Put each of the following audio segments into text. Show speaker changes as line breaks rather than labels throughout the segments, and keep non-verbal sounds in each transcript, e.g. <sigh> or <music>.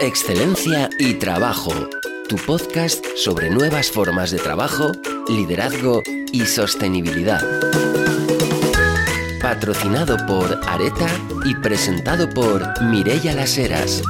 excelencia y trabajo. Tu podcast sobre nuevas formas de trabajo, liderazgo y sostenibilidad. Patrocinado por Areta y presentado por Mirella Las Heras.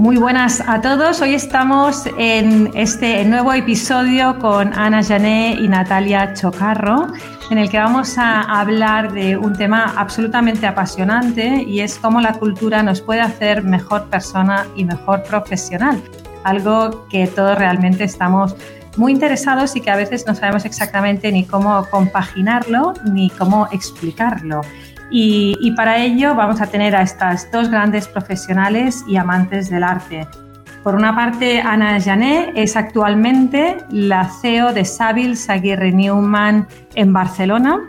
Muy buenas a todos. Hoy estamos en este nuevo episodio con Ana Jané y Natalia Chocarro, en el que vamos a hablar de un tema absolutamente apasionante y es cómo la cultura nos puede hacer mejor persona y mejor profesional. Algo que todos realmente estamos muy interesados y que a veces no sabemos exactamente ni cómo compaginarlo ni cómo explicarlo. Y, para ello vamos a tener a estas dos grandes profesionales y amantes del arte. Por una parte, Ana Jané es actualmente la CEO de Savills Aguirre Newman en Barcelona,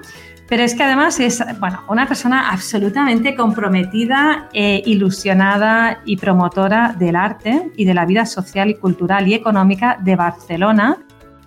pero es que además es bueno, una persona absolutamente comprometida, e ilusionada y promotora del arte y de la vida social y cultural y económica de Barcelona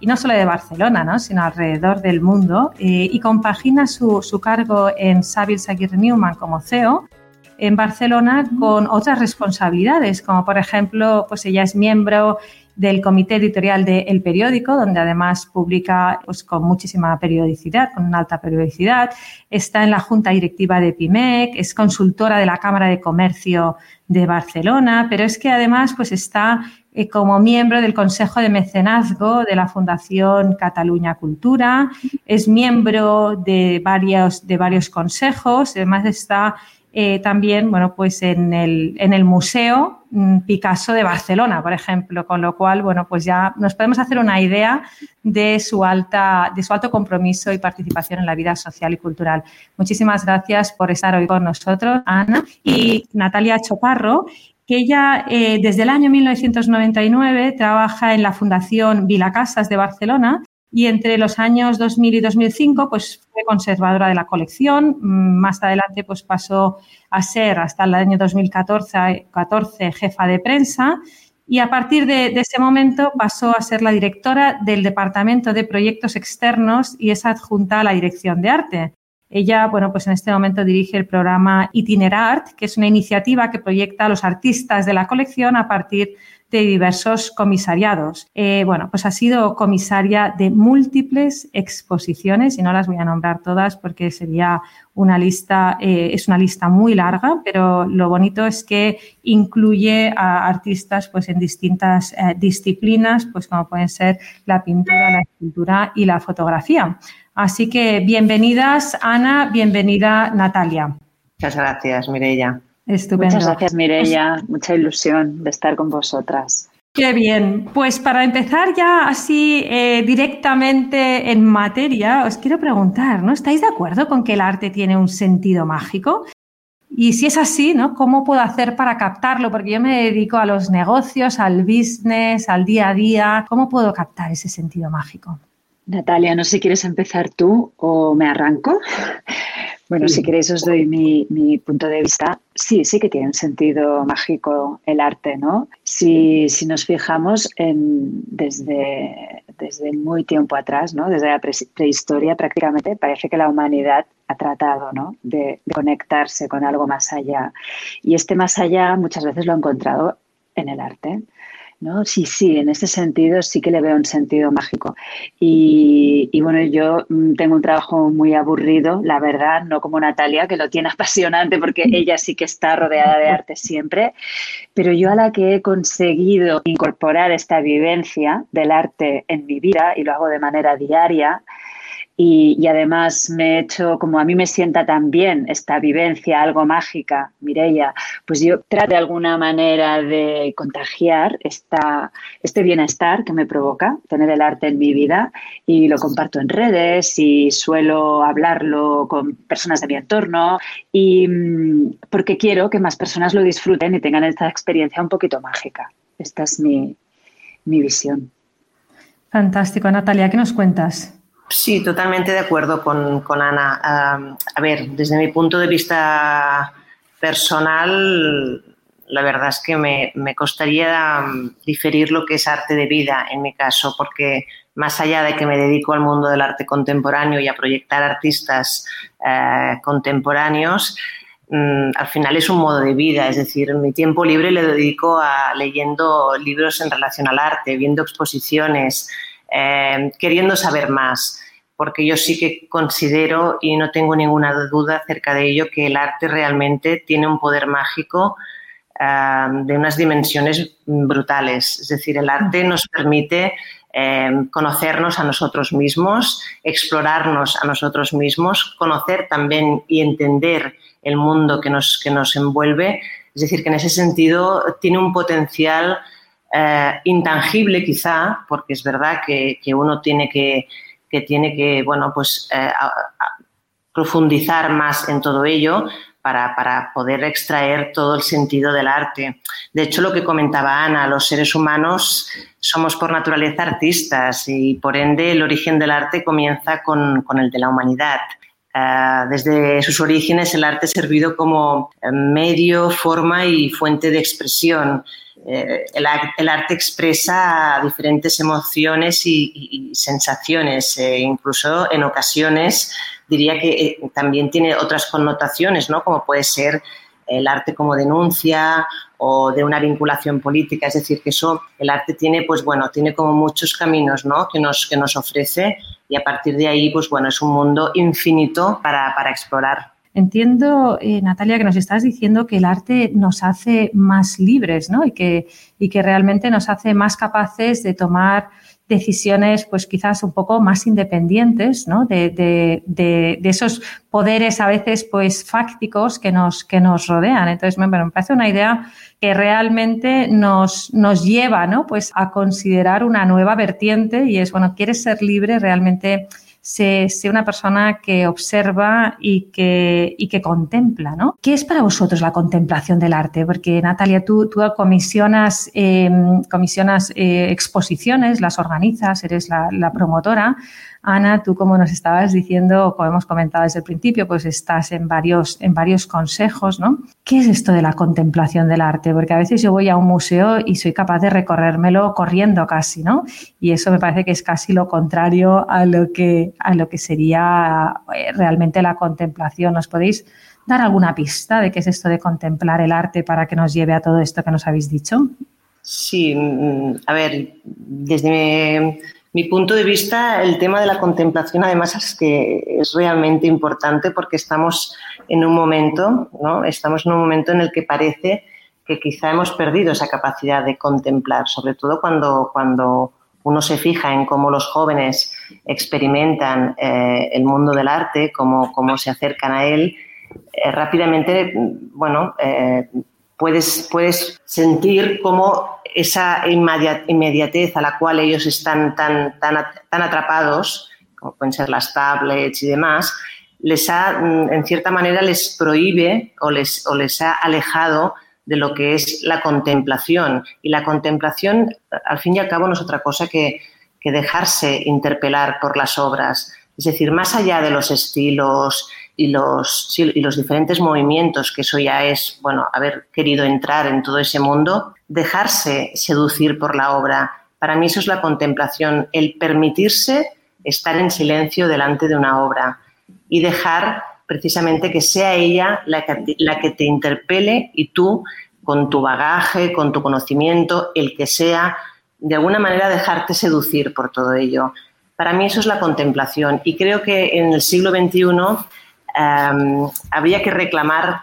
y no solo de Barcelona, sino alrededor del mundo, eh, y compagina su, cargo en Savills Aguirre Newman como CEO en Barcelona con otras responsabilidades, como por ejemplo, pues ella es miembro del comité editorial de El Periódico, donde además publica pues, con muchísima periodicidad, con una alta periodicidad. Está en la junta directiva de PIMEC, es consultora de la Cámara de Comercio de Barcelona, pero es que además pues, está como miembro del Consejo de Mecenazgo de la Fundación Cataluña Cultura, es miembro de varios, de varios consejos, además está eh, también bueno, pues en, el, en el Museo mm, Picasso de Barcelona, por ejemplo, con lo cual bueno, pues ya nos podemos hacer una idea de su, alta, de su alto compromiso y participación en la vida social y cultural. Muchísimas gracias por estar hoy con nosotros, Ana y Natalia Choparro que ella eh, desde el año 1999 trabaja en la Fundación Vila Casas de Barcelona y entre los años 2000 y 2005 pues fue conservadora de la colección. Mm, más adelante pues pasó a ser hasta el año 2014 14, jefa de prensa y a partir de, ese momento pasó a ser la directora del Departamento de Proyectos Externos y es adjunta a la Dirección de Arte. Ella, bueno, pues en este momento dirige el programa Itinerart, que es una iniciativa que proyecta a los artistas de la colección a partir de diversos comisariados. Eh, bueno, pues ha sido comisaria de múltiples exposiciones y no las voy a nombrar todas porque sería una lista, eh, es una lista muy larga, pero lo bonito es que incluye a artistas pues en distintas eh, disciplinas, pues como pueden ser la pintura, la escultura y la fotografía. Así que bienvenidas, Ana, bienvenida, Natalia.
Muchas gracias, Mireia.
Estupendo. Muchas gracias, Mireia. Mucha ilusión de estar con vosotras.
Qué bien. Pues para empezar ya así eh, directamente en materia, os quiero preguntar, ¿no? ¿Estáis de acuerdo con que el arte tiene un sentido mágico? Y si es así, ¿no? ¿Cómo puedo hacer para captarlo? Porque yo me dedico a los negocios, al business, al día a día. ¿Cómo puedo captar ese sentido mágico?
Natalia, no sé si quieres empezar tú o me arranco. <laughs> Bueno, si queréis os doy mi, punto de vista. Sí, sí que tiene un sentido mágico el arte, ¿no? Si, nos fijamos en, desde, desde muy tiempo atrás, ¿no? Desde la prehistoria prácticamente, parece que la humanidad ha tratado ¿no? de, de conectarse con algo más allá. Y este más allá muchas veces lo ha encontrado en el arte. ¿No? Sí, sí, en ese sentido sí que le veo un sentido mágico. Y, bueno, yo mm, tengo un trabajo muy aburrido, la verdad, no como Natalia, que lo tiene <laughs> apasionante porque mm. ella sí que está rodeada de arte siempre, pero yo a la que he conseguido incorporar esta vivencia del arte en mi vida y lo hago de manera diaria, y, además me he hecho, como a mí me sienta tan bien esta vivencia, algo mágica, Mireia, pues yo trato de alguna manera de contagiar esta, este bienestar que me provoca tener el arte en mi vida y lo comparto en redes y suelo hablarlo con personas de mi entorno y mm, porque quiero que más personas lo disfruten y tengan esta experiencia un poquito mágica. Esta es mi, mi visión.
Fantástico, Natalia, ¿qué nos cuentas?
Sí, totalmente de acuerdo con, Ana. a ver, desde mi punto de vista personal, la verdad es que me, costaría um, diferir lo que es arte de vida en mi caso, porque más allá de que me dedico al mundo del arte contemporáneo y a proyectar artistas eh, contemporáneos, mm, al final es un modo de vida, es decir, mi tiempo libre le dedico a leyendo libros en relación al arte, viendo exposiciones, eh, queriendo saber más, porque yo sí que considero y no tengo ninguna duda acerca de ello que el arte realmente tiene un poder mágico eh, de unas dimensiones brutales. Es decir, el arte nos permite eh, conocernos a nosotros mismos, explorarnos a nosotros mismos, conocer también y entender el mundo que nos, que nos envuelve. Es decir, que en ese sentido tiene un potencial eh, intangible quizá, porque es verdad que, uno tiene que, que, tiene que bueno, pues, profundizar más en todo ello, para, poder extraer todo el sentido del arte. De hecho, lo que comentaba Ana, los seres humanos somos por naturaleza artistas y por ende el origen del arte comienza con, el de la humanidad. Eh, desde sus orígenes el arte ha servido como medio, forma y fuente de expresión. Eh, el, arte expresa diferentes emociones y, sensaciones, e incluso en ocasiones diría que eh, también tiene otras connotaciones, ¿no? Como puede ser el arte como denuncia o de una vinculación política, es decir, que eso, el arte tiene, pues bueno, tiene como muchos caminos, ¿no? Que nos, que nos ofrece y a partir de ahí, pues bueno, es un mundo infinito para, explorar.
Entiendo, eh, Natalia, que nos estás diciendo que el arte nos hace más libres, ¿no? Y que, y que realmente nos hace más capaces de tomar decisiones pues quizás un poco más independientes ¿no? de, de, de, esos poderes a veces pues fácticos que nos, que nos rodean. Entonces me, me parece una idea que realmente nos, nos lleva ¿no? pues a considerar una nueva vertiente y es, bueno, quieres ser libre realmente sé, una persona que observa y que, y que contempla, ¿no? ¿Qué es para vosotros la contemplación del arte? Porque, Natalia, tú, tú comisionas, em, comisionas eh, exposiciones, las organizas, eres la, la promotora. Ana, tú como nos estabas diciendo, como hemos comentado desde el principio, pues estás en varios, en varios consejos, ¿no? ¿Qué es esto de la contemplación del arte? Porque a veces yo voy a un museo y soy capaz de recorrérmelo corriendo casi, ¿no? Y eso me parece que es casi lo contrario a lo que, a lo que sería eh, realmente la contemplación. ¿Nos podéis dar alguna pista de qué es esto de contemplar el arte para que nos lleve a todo esto que nos habéis dicho?
Sí, mm, a ver, desde mi punto de vista, el tema de la contemplación, además, es que es realmente importante porque estamos en un momento, ¿no? Estamos en un momento en el que parece que quizá hemos perdido esa capacidad de contemplar, sobre todo cuando, cuando uno se fija en cómo los jóvenes experimentan eh, el mundo del arte, cómo, cómo se acercan a él, eh, rápidamente, bueno, eh, puedes, puedes sentir cómo esa inmediatez a la cual ellos están tan, tan, tan atrapados, como pueden ser las tablets y demás, les ha, mm, en cierta manera, les prohíbe o les, o les ha alejado de lo que es la contemplación. Y la contemplación, al fin y al cabo, no es otra cosa que, que dejarse interpelar por las obras. Es decir, más allá de los estilos y los, y los diferentes movimientos, que eso ya es, bueno, haber querido entrar en todo ese mundo, dejarse seducir por la obra. Para mí eso es la contemplación, el permitirse estar en silencio delante de una obra y dejar precisamente que sea ella la que, la que te interpele y tú, con tu bagaje, con tu conocimiento, el que sea, de alguna manera dejarte seducir por todo ello. Para mí eso es la contemplación y creo que en el siglo XXI Em, habría que reclamar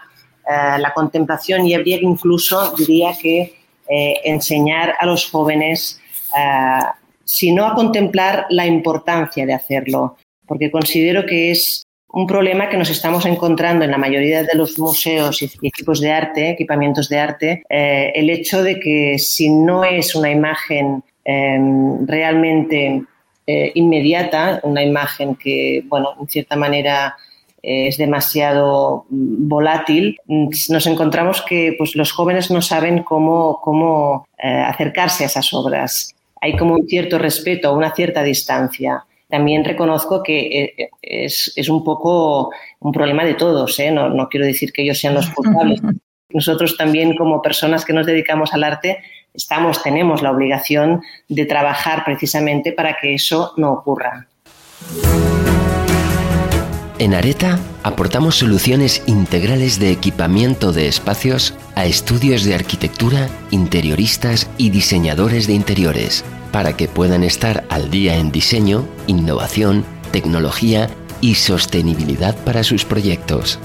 eh, la contemplación y habría que incluso, diría que, eh, enseñar a los jóvenes, eh, si no a contemplar, la importancia de hacerlo, porque considero que es un problema que nos estamos encontrando en la mayoría de los museos y equipos de arte, equipamientos de arte, el hecho de que si no es una imagen em, realmente inmediata, una imagen que, bueno, en cierta manera es demasiado mm, volátil, mm, nos encontramos que pues, los jóvenes no saben cómo, cómo eh, acercarse a esas obras. Hay como un cierto respeto, una cierta distancia. También reconozco que eh, es, es un poco un problema de todos, ¿eh? no, no quiero decir que ellos sean los culpables. Nosotros también, como personas que nos dedicamos al arte, estamos, tenemos la obligación de trabajar precisamente para que eso no ocurra.
En Areta aportamos soluciones integrales de equipamiento de espacios a estudios de arquitectura, interioristas y diseñadores de interiores, para que puedan estar al día en diseño, innovación, tecnología y sostenibilidad para sus proyectos.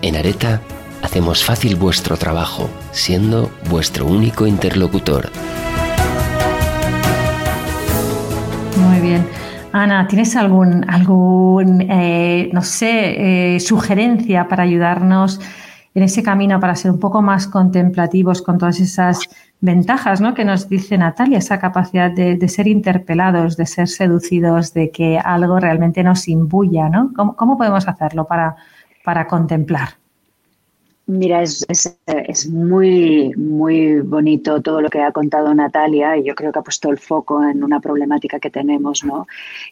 En Areta hacemos fácil vuestro trabajo, siendo vuestro único interlocutor.
Muy bien. Ana, ¿tienes algún, algún eh, no sé, eh, sugerencia para ayudarnos en ese camino para ser un poco más contemplativos con todas esas ventajas ¿no? que nos dice Natalia, esa capacidad de, ser interpelados, de ser seducidos, de que algo realmente nos imbuya? ¿no? ¿Cómo, podemos hacerlo para, para contemplar?
Mira, es, es, muy, muy bonito todo lo que ha contado Natalia y yo creo que ha puesto el foco en una problemática que tenemos, ¿no?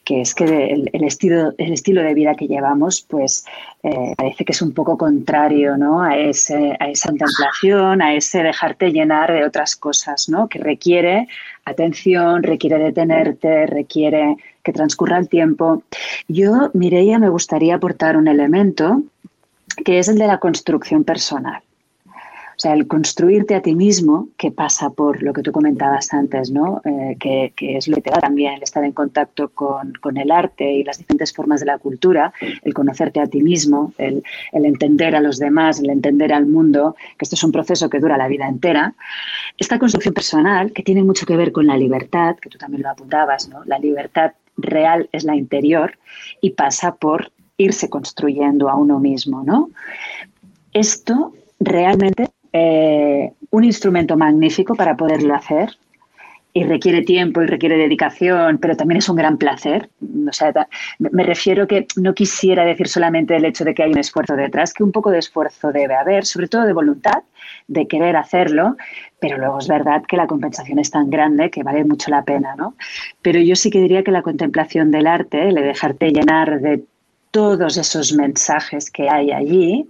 Que es que el, estilo, el estilo de vida que llevamos, pues eh, parece que es un poco contrario, ¿no? A, ese, a esa contemplación, a ese dejarte llenar de otras cosas, ¿no? Que requiere atención, requiere detenerte, requiere que transcurra el tiempo. Yo, Mireia, me gustaría aportar un elemento que es el de la construcción personal. O sea, el construirte a ti mismo, que pasa por lo que tú comentabas antes, ¿no? Eh, que, es lo que también el estar en contacto con, el arte y las diferentes formas de la cultura, el conocerte a ti mismo, el, entender a los demás, el entender al mundo, que esto es un proceso que dura la vida entera. Esta construcción personal, que tiene mucho que ver con la libertad, que tú también lo apuntabas, ¿no? La libertad real es la interior y pasa por irse construyendo a uno mismo, ¿no? Esto realmente eh, un instrumento magnífico para poderlo hacer y requiere tiempo y requiere dedicación, pero también es un gran placer. O sea, me refiero que no quisiera decir solamente el hecho de que hay un esfuerzo detrás, que un poco de esfuerzo debe haber, sobre todo de voluntad, de querer hacerlo, pero luego es verdad que la compensación es tan grande que vale mucho la pena, ¿no? Pero yo sí que diría que la contemplación del arte, el de dejarte llenar de todos esos mensajes que hay allí,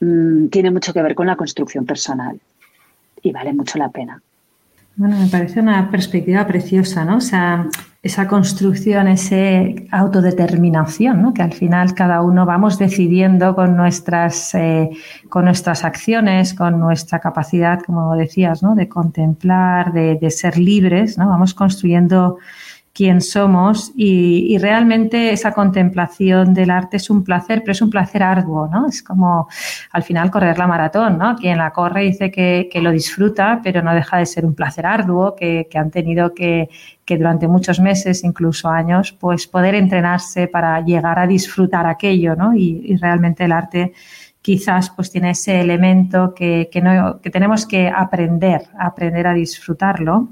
mm, tiene mucho que ver con la construcción personal y vale mucho la pena.
Bueno, me parece una perspectiva preciosa, ¿no? O sea, esa construcción, esa autodeterminación, ¿no? Que al final cada uno vamos decidiendo con nuestras, eh, con nuestras acciones, con nuestra capacidad, como decías, ¿no? De contemplar, de ser libres, ¿no? Vamos construyendo quién somos y, realmente esa contemplación del arte es un placer, pero es un placer arduo, ¿no? Es como al final correr la maratón, ¿no? Quien la corre dice que, lo disfruta, pero no deja de ser un placer arduo, que, han tenido que, durante muchos meses, incluso años, pues poder entrenarse para llegar a disfrutar aquello, ¿no? Y, y realmente el arte quizás pues tiene ese elemento que, que, no, que tenemos que aprender, aprender a disfrutarlo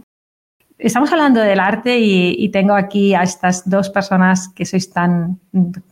Estamos hablando del arte y, tengo aquí a estas dos personas que sois tan,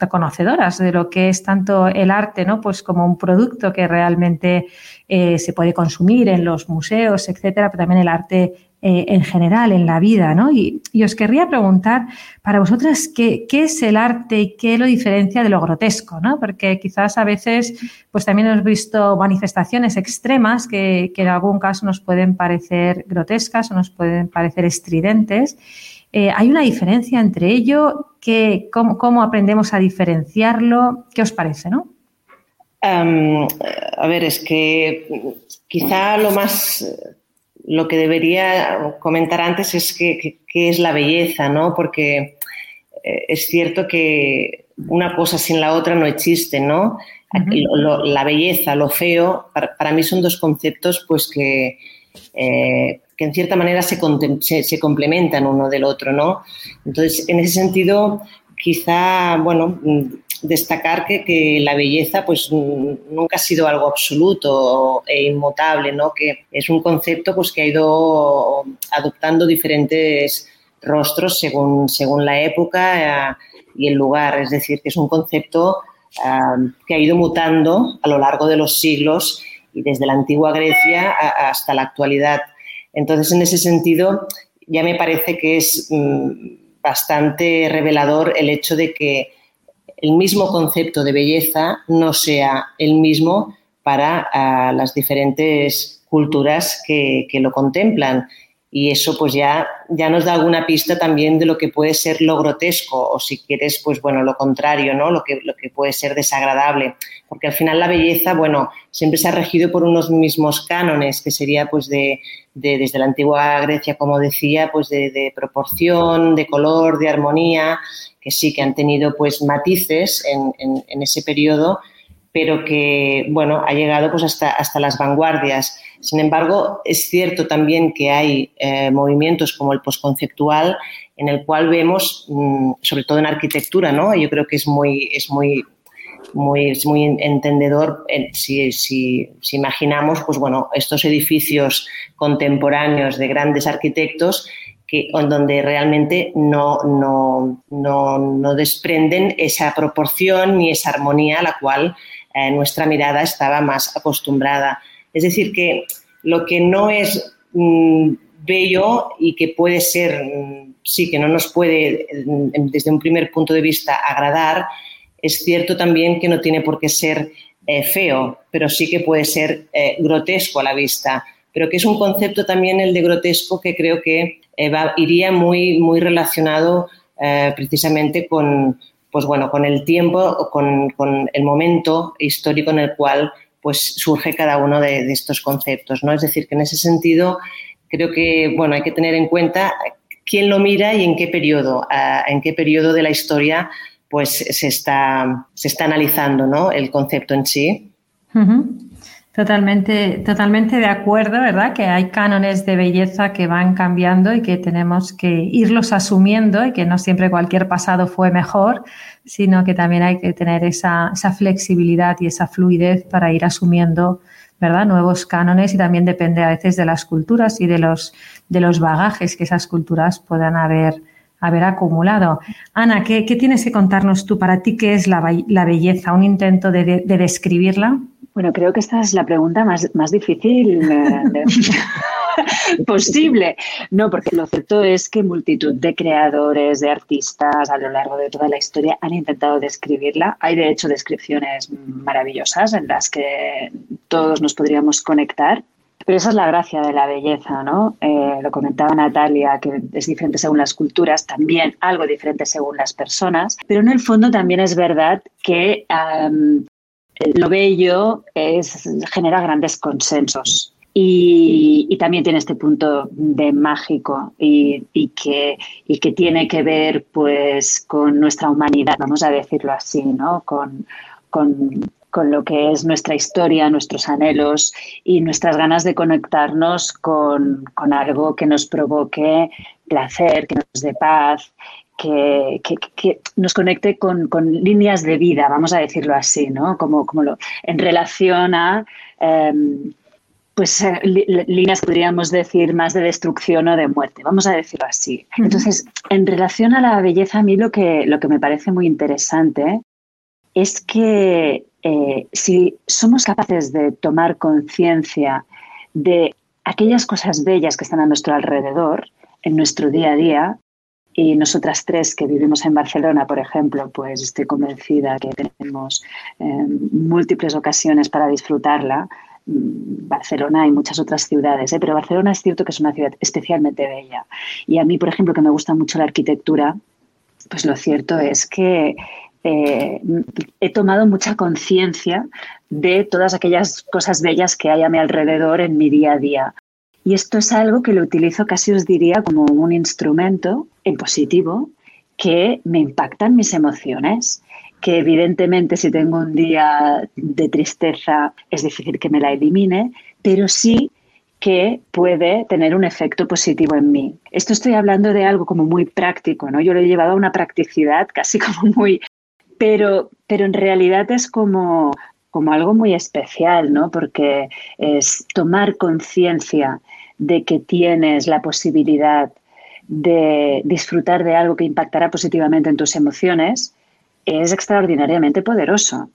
conocedoras de lo que es tanto el arte, ¿no? Pues como un producto que realmente eh, se puede consumir en los museos, etcétera, pero también el arte eh, en general en la vida, ¿no? Y, os querría preguntar para vosotras qué, es el arte y qué lo diferencia de lo grotesco, ¿no? Porque quizás a veces pues también hemos visto manifestaciones extremas que, en algún caso nos pueden parecer grotescas o nos pueden parecer estridentes. Eh, ¿Hay una diferencia entre ello? ¿Qué, cómo, aprendemos a diferenciarlo? ¿Qué os parece, no?
a ver, es que quizá lo más lo que debería comentar antes es qué es la belleza, ¿no? Porque eh, es cierto que una cosa sin la otra no existe, ¿no? la belleza, lo feo, para, mí son dos conceptos pues que, eh, que en cierta manera se, se, complementan uno del otro, ¿no? Entonces, en ese sentido, quizá, bueno, destacar que, la belleza pues nunca ha sido algo absoluto e inmutable, ¿no? que es un concepto pues, que ha ido adoptando diferentes rostros según, según la época eh, y el lugar, es decir, que es un concepto eh, que ha ido mutando a lo largo de los siglos y desde la antigua Grecia hasta la actualidad. Entonces, en ese sentido, ya me parece que es mm, bastante revelador el hecho de que el mismo concepto de belleza no sea el mismo para ah, las diferentes culturas que, lo contemplan. y eso pues ya, ya nos da alguna pista también de lo que puede ser lo grotesco o si quieres pues bueno lo contrario no lo que, lo que puede ser desagradable porque al final la belleza bueno siempre se ha regido por unos mismos cánones que sería pues de, desde la antigua Grecia como decía pues de, proporción de color de armonía que sí que han tenido pues matices en, en ese periodo pero que, bueno, ha llegado pues hasta, hasta las vanguardias. Sin embargo, es cierto también que hay eh, movimientos como el posconceptual en el cual vemos, mm, sobre todo en arquitectura, ¿no? Yo creo que es muy, es muy, muy, muy entendedor si, si, imaginamos, pues bueno, estos edificios contemporáneos de grandes arquitectos que, donde realmente no, no, no, no desprenden esa proporción ni esa armonía a la cual eh, nuestra mirada estaba más acostumbrada. Es decir, que lo que no es mm, bello y que puede ser, mm, sí, que no nos puede mm, desde un primer punto de vista agradar, es cierto también que no tiene por qué ser eh, feo, pero sí que puede ser eh, grotesco a la vista. Pero que es un concepto también el de grotesco que creo que iría muy, muy relacionado precisamente con, pues bueno, con el tiempo, con, con el momento histórico en el cual pues surge cada uno de, estos conceptos, ¿no? Es decir, que en ese sentido creo que, bueno, hay que tener en cuenta quién lo mira y en qué periodo, en qué periodo de la historia pues se está, se está analizando, ¿no? El concepto en sí.
Totalmente, totalmente de acuerdo, ¿verdad? Que hay cánones de belleza que van cambiando y que tenemos que irlos asumiendo y que no siempre cualquier pasado fue mejor, sino que también hay que tener esa, esa flexibilidad y esa fluidez para ir asumiendo, ¿verdad? Nuevos cánones y también depende a veces de las culturas y de los, de los bagajes que esas culturas puedan haber, haber acumulado. Ana, ¿qué, tienes que contarnos tú para ti qué es la, belleza? ¿Un intento de describirla?
Bueno, creo que esta es la pregunta más, más difícil eh, <laughs> posible. No, porque lo cierto es que multitud de creadores, de artistas a lo largo de toda la historia han intentado describirla. Hay de hecho descripciones maravillosas en las que todos nos podríamos conectar. Pero esa es la gracia de la belleza, ¿no? Eh, lo comentaba Natalia, que es diferente según las culturas, también algo diferente según las personas, pero en el fondo también es verdad que lo bello es, genera grandes consensos. Y, también tiene este punto de mágico y, que, que tiene que ver pues con nuestra humanidad, vamos a decirlo así, ¿no? Con, lo que es nuestra historia, nuestros anhelos y nuestras ganas de conectarnos con, con algo que nos provoque placer, que nos dé paz que, que, nos conecte con, con, líneas de vida, vamos a decirlo así, ¿no? Como, como lo, en relación a em, pues eh, líneas podríamos decir más de destrucción o de muerte, vamos a decirlo así. Entonces, en relación a la belleza, a mí lo que, lo que me parece muy interesante es que eh, si somos capaces de tomar conciencia de aquellas cosas bellas que están a nuestro alrededor, en nuestro día a día, y nosotras tres que vivimos en Barcelona, por ejemplo, pues estoy convencida que tenemos em, múltiples ocasiones para disfrutarla. Mm, Barcelona y muchas otras ciudades, ¿eh? pero Barcelona es cierto que es una ciudad especialmente bella. Y a mí, por ejemplo, que me gusta mucho la arquitectura, pues lo cierto es que eh, he tomado mucha conciencia de todas aquellas cosas bellas que hay a mi alrededor en mi día a día. Y esto es algo que lo utilizo casi os diría como un instrumento en positivo que me impactan mis emociones, que evidentemente si tengo un día de tristeza es difícil que me la elimine, pero sí que puede tener un efecto positivo en mí. Esto estoy hablando de algo como muy práctico, ¿no? Yo lo he llevado a una practicidad casi <laughs> como muy... Pero, pero en realidad es como, como algo muy especial, ¿no? Porque es tomar conciencia de que tienes la posibilidad de disfrutar de algo que impactará positivamente en tus emociones, es extraordinariamente poderoso.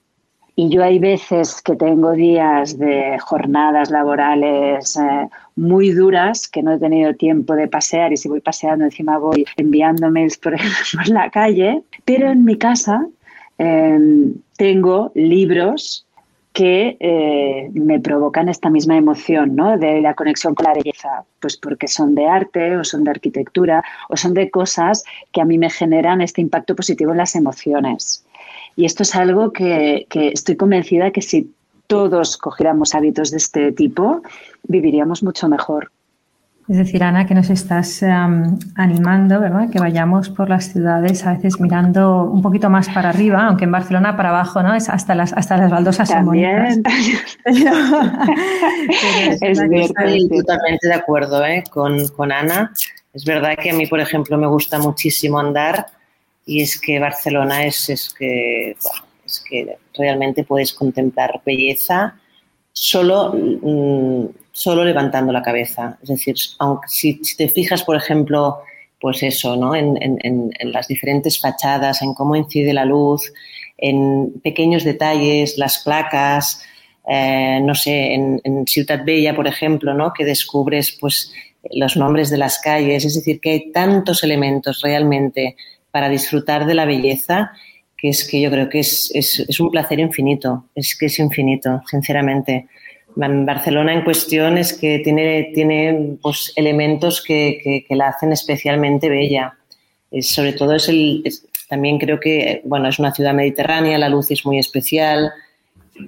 Y yo hay veces que tengo días de jornadas laborales eh, muy duras, que no he tenido tiempo de pasear y si voy paseando encima voy enviando mails por, <laughs> por la calle, pero en mi casa em, tengo libros que eh, me provocan esta misma emoción, ¿no? De la conexión con la belleza, pues porque son de arte o son de arquitectura o son de cosas que a mí me generan este impacto positivo en las emociones. Y esto es algo que, que estoy convencida que si todos cogiéramos hábitos de este tipo, viviríamos mucho mejor.
Es decir, Ana, que nos estás animando, ¿verdad? Que vayamos por las ciudades a veces mirando un poquito más para arriba, aunque en Barcelona para abajo, ¿no? Es hasta las hasta las baldosas
También. <laughs>
es Estoy totalmente de acuerdo ¿eh? con, con Ana. Es verdad que a mí, por ejemplo, me gusta muchísimo andar y es que Barcelona es, es que, es que realmente puedes contemplar belleza solo mm, solo levantando la cabeza. Es decir, aunque si, te fijas, por ejemplo, pues eso, ¿no? En, las diferentes fachadas, en cómo incide la luz, en pequeños detalles, las placas, eh, no sé, en, Ciudad Bella, por ejemplo, ¿no? Que descubres, pues, los nombres de las calles. Es decir, que hay tantos elementos realmente para disfrutar de la belleza que es que yo creo que es, es un placer infinito, es que es infinito, sinceramente. Barcelona en cuestión es que tiene, tiene pues, elementos que, que, la hacen especialmente bella. sobre todo es el, también creo que, bueno, es una ciudad mediterránea, la luz es muy especial,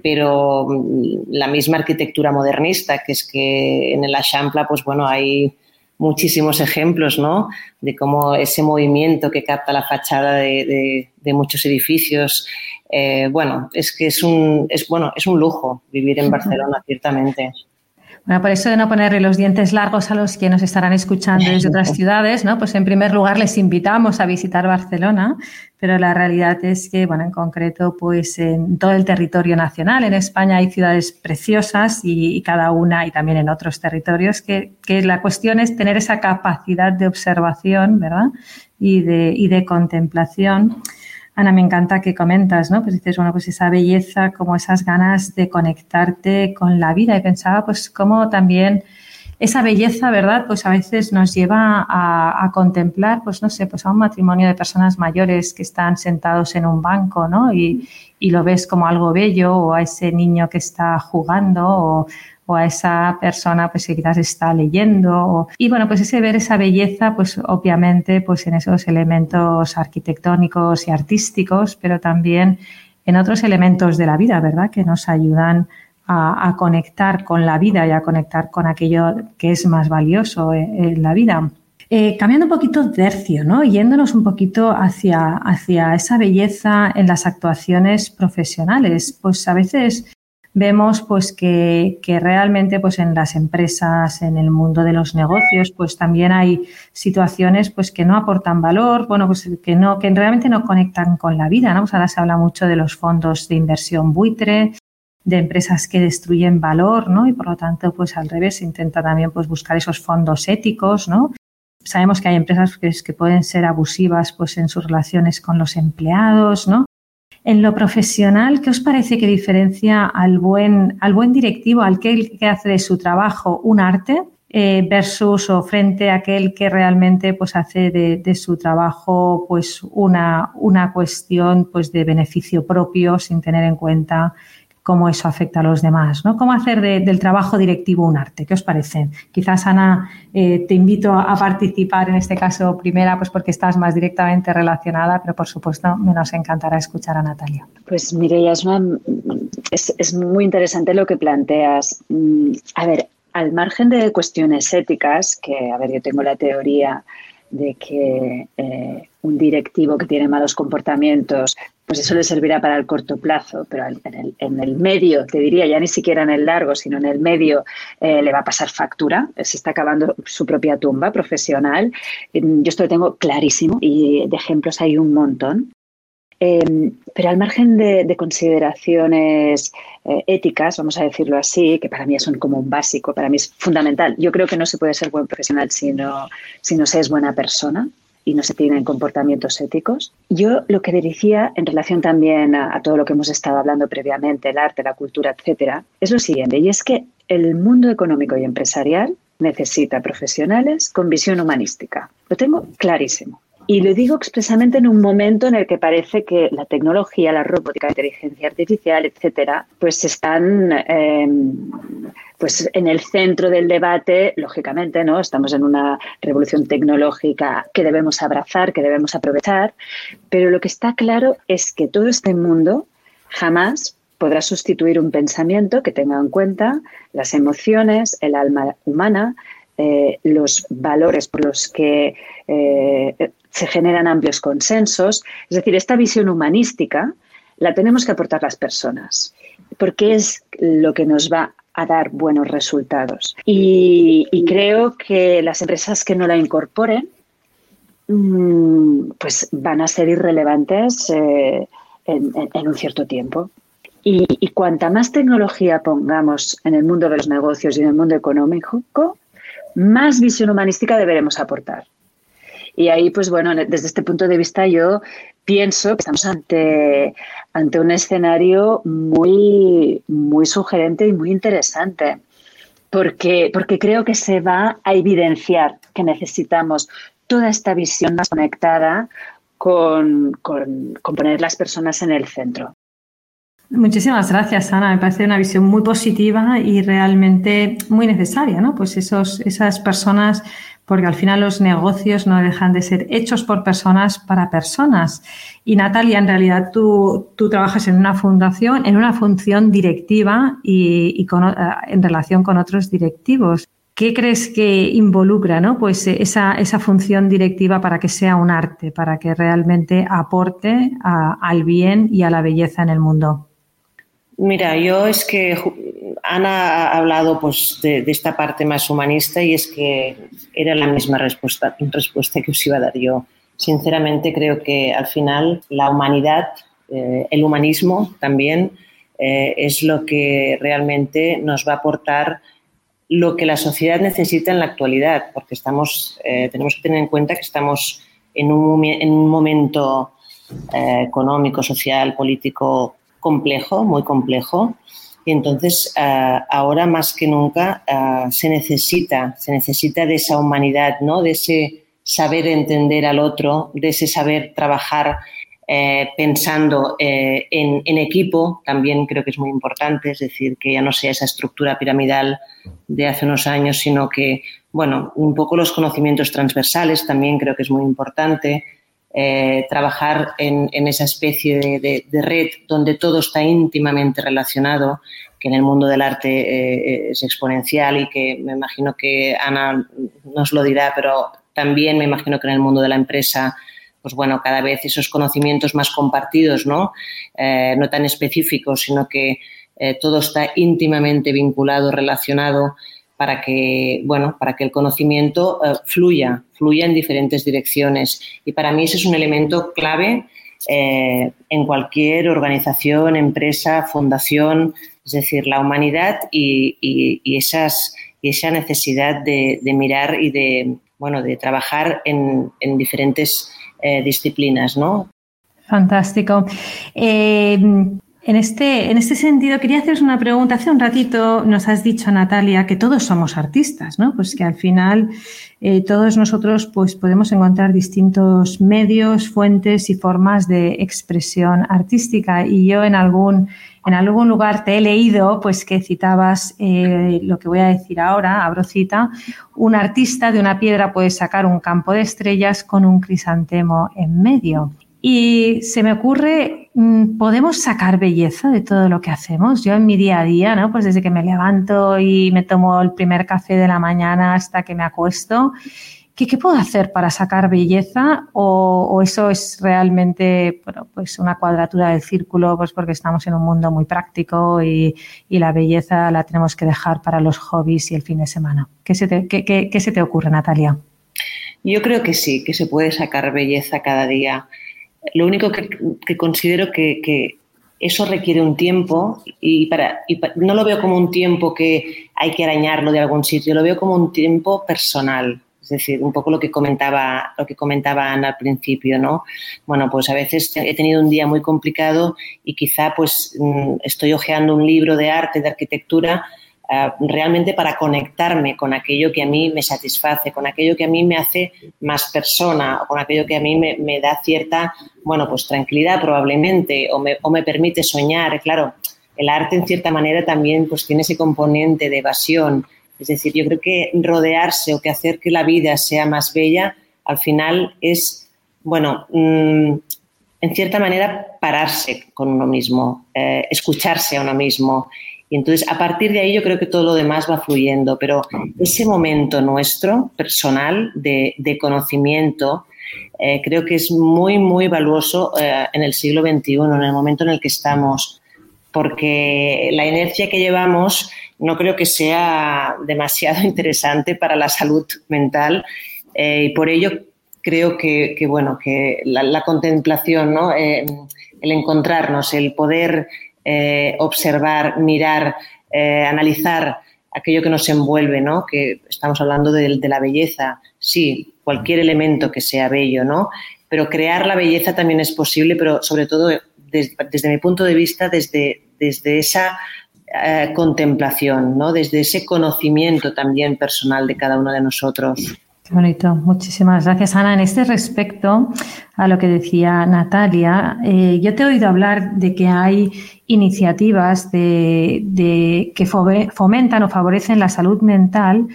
pero mm, la misma arquitectura modernista, que es que en el Achampla, pues bueno, hay muchísimos ejemplos, ¿no? De cómo ese movimiento que capta la fachada de, de muchos edificios, eh, bueno, es que es un, es, bueno, es un lujo vivir en Barcelona, ciertamente.
Bueno, por eso de no ponerle los dientes largos a los que nos estarán escuchando desde otras <laughs> ciudades, ¿no? Pues en primer lugar les invitamos a visitar Barcelona, pero la realidad es que, bueno, en concreto, pues en todo el territorio nacional, en España hay ciudades preciosas y, cada una, y también en otros territorios, que, que, la cuestión es tener esa capacidad de observación, ¿verdad? Y de, y de contemplación Ana, me encanta que comentas, ¿no? Pues dices, bueno, pues esa belleza, como esas ganas de conectarte con la vida. Y pensaba, pues, cómo también esa belleza, ¿verdad? Pues a veces nos lleva a, contemplar, pues no sé, pues a un matrimonio de personas mayores que están sentados en un banco, ¿no? Y, y lo ves como algo bello, o a ese niño que está jugando, o, o a esa persona pues que quizás está leyendo y bueno pues ese ver esa belleza pues obviamente pues en esos elementos arquitectónicos y artísticos pero también en otros elementos de la vida verdad que nos ayudan a, conectar con la vida y a conectar con aquello que es más valioso en, la vida eh, cambiando un poquito de tercio, ¿no? Yéndonos un poquito hacia, hacia esa belleza en las actuaciones profesionales. Pues a veces vemos pues que, realmente pues en las empresas, en el mundo de los negocios, pues también hay situaciones pues que no aportan valor, bueno, pues que no, que realmente no conectan con la vida, ¿no? Pues ahora se habla mucho de los fondos de inversión buitre, de empresas que destruyen valor, ¿no? Y por lo tanto, pues al revés, se intenta también pues buscar esos fondos éticos, ¿no? Sabemos que hay empresas que, que pueden ser abusivas pues en sus relaciones con los empleados, ¿no? En lo profesional, ¿qué os parece que diferencia al buen, al buen directivo, al que, hace de su trabajo un arte, eh, versus o frente a aquel que realmente pues hace de, su trabajo pues una, una cuestión pues de beneficio propio sin tener en cuenta cómo eso afecta a los demás, ¿no? Cómo hacer del trabajo directivo un arte. ¿Qué os parece? Quizás, Ana, eh, te invito a, participar en este caso primera, pues porque estás más directamente relacionada, pero por supuesto me nos encantará escuchar a Natalia.
Pues Mireia, es, es, muy interesante lo que planteas. Mm, a ver, al margen de cuestiones éticas, que, a ver, yo tengo la teoría de que eh, un directivo que tiene malos comportamientos, pues eso le servirá para el corto plazo, pero en el, medio, te diría, ya ni siquiera en el largo, sino en el medio, eh, le va a pasar factura, se está acabando su propia tumba profesional. Yo esto lo tengo clarísimo y de ejemplos hay un montón. Em, pero al margen de, consideraciones eh, éticas, vamos a decirlo así, que para mí son como un básico, para mí es fundamental. Yo creo que no se puede ser buen profesional si no, si no se es buena persona y no se tienen comportamientos éticos. Yo lo que diría en relación también a, a, todo lo que hemos estado hablando previamente, el arte, la cultura, etcétera, es lo siguiente, y es que el mundo económico y empresarial necesita profesionales con visión humanística. Lo tengo clarísimo. Y lo digo expresamente en un momento en el que parece que la tecnología, la robótica, la inteligencia artificial, etcétera, pues están em, pues en el centro del debate, lógicamente, ¿no? Estamos en una revolución tecnológica que debemos abrazar, que debemos aprovechar, pero lo que está claro es que todo este mundo jamás podrá sustituir un pensamiento que tenga en cuenta las emociones, el alma humana, eh, los valores por los que eh, se generan amplios consensos. Es decir, esta visión humanística la tenemos que aportar las personas, porque es lo que nos va a dar buenos resultados. Y, creo que las empresas que no la incorporen, mm, pues van a ser irrelevantes eh, en, un cierto tiempo. Y, y, cuanta más tecnología pongamos en el mundo de los negocios y en el mundo económico, más visión humanística deberemos aportar. Y ahí, pues bueno, desde este punto de vista yo pienso que estamos ante, ante un escenario muy, muy sugerente y muy interesante, porque, porque creo que se va a evidenciar que necesitamos toda esta visión más conectada con, con, con poner las personas en el centro.
Muchísimas gracias, Ana. Me parece una visión muy positiva y realmente muy necesaria, ¿no? Pues esos, esas personas porque al final los negocios no dejan de ser hechos por personas para personas. Y Natalia, en realidad tú, tú trabajas en una fundación, en una función directiva y, eh, en relación con otros directivos. ¿Qué crees que involucra ¿no? pues esa, esa función directiva para que sea un arte, para que realmente aporte al bien y a la belleza en el mundo?
Mira, yo es que Ana ha hablado pues, de, esta parte más humanista y es que era la misma respuesta, respuesta que os iba a dar yo. Sinceramente creo que al final la humanidad, eh, el humanismo también eh, es lo que realmente nos va a aportar lo que la sociedad necesita en la actualidad, porque estamos, eh, tenemos que tener en cuenta que estamos en un, en un momento económico, social, político complejo, muy complejo, y entonces, eh, ahora más que nunca eh, se necesita, se necesita de esa humanidad, ¿no? De ese saber entender al otro, de ese saber trabajar eh, pensando en, en, equipo, también creo que es muy importante, es decir, que ya no sea esa estructura piramidal de hace unos años, sino que, bueno, un poco los conocimientos transversales también creo que es muy importante. Eh, trabajar en, esa especie de, red donde todo está íntimamente relacionado, que en el mundo del arte eh, es exponencial y que me imagino que Ana nos lo dirá, pero también me imagino que en el mundo de la empresa pues bueno, cada vez esos conocimientos más compartidos, ¿no? Eh, no tan específicos, sino que todo está íntimamente vinculado, relacionado para que, bueno, para que el conocimiento eh, fluya, fluya en diferentes direcciones. Y para mí ese es un elemento clave eh, en cualquier organización, empresa, fundación, es decir, la humanidad y, esas, y esa necesidad de, mirar y de, bueno, de trabajar en, diferentes eh, disciplinas, ¿no?
Fantástico. En este, en este sentido, quería haceros una pregunta. Hace un ratito nos has dicho, Natalia, que todos somos artistas, ¿no? Pues que al final eh, todos nosotros pues, podemos encontrar distintos medios, fuentes y formas de expresión artística. Y yo en algún, en algún lugar te he leído pues, que citabas eh, lo que voy a decir ahora, abro cita, un artista de una piedra puede sacar un campo de estrellas con un crisantemo en medio. Y se me ocurre, mm, ¿podemos sacar belleza de todo lo que hacemos? Yo en mi día a día, ¿no? Pues desde que me levanto y me tomo el primer café de la mañana hasta que me acuesto, ¿qué, puedo hacer para sacar belleza? O, eso es realmente, bueno, pues una cuadratura del círculo, pues porque estamos en un mundo muy práctico y, y la belleza la tenemos que dejar para los hobbies y el fin de semana. ¿Qué se te, qué, qué, qué se te ocurre, Natalia?
Yo creo que sí, que se puede sacar belleza cada día. Lo único que, considero que, eso requiere un tiempo y, para, no lo veo como un tiempo que hay que arañarlo de algún sitio, lo veo como un tiempo personal. Es decir, un poco lo que comentaba, lo que comentaba Ana al principio, ¿no? Bueno, pues a veces he tenido un día muy complicado y quizá pues mm, estoy hojeando un libro de arte, de arquitectura eh, realmente para conectarme con aquello que a mí me satisface, con aquello que a mí me hace más persona, o con aquello que a mí me, da cierta, bueno, pues tranquilidad probablemente, o me, o me, permite soñar. Claro, el arte en cierta manera también pues tiene ese componente de evasión. Es decir, yo creo que rodearse o que hacer que la vida sea más bella, al final es, bueno, mm, en cierta manera pararse con uno mismo, eh, escucharse a uno mismo y entonces, a partir de ahí, yo creo que todo lo demás va fluyendo, pero ese momento nuestro, personal, de, conocimiento, eh, creo que es muy, muy valuoso eh, en el siglo XXI, en el momento en el que estamos, porque la inercia que llevamos no creo que sea demasiado <laughs> interesante para la salud mental eh, y por ello creo que, bueno, que la, contemplación, ¿no? el encontrarnos, el poder eh, observar, mirar, eh, analizar aquello que nos envuelve, ¿no? Que estamos hablando de, la belleza, sí, cualquier elemento que sea bello, ¿no? Pero crear la belleza también es posible, pero sobre todo desde, mi punto de vista, desde, desde esa eh, contemplación, ¿no? Desde ese conocimiento también personal de cada uno de nosotros.
Qué bonito. Muchísimas gracias, Ana. En este respecto a lo que decía Natalia, eh, yo te he oído hablar de que hay iniciativas de, que fomentan o favorecen la salud mental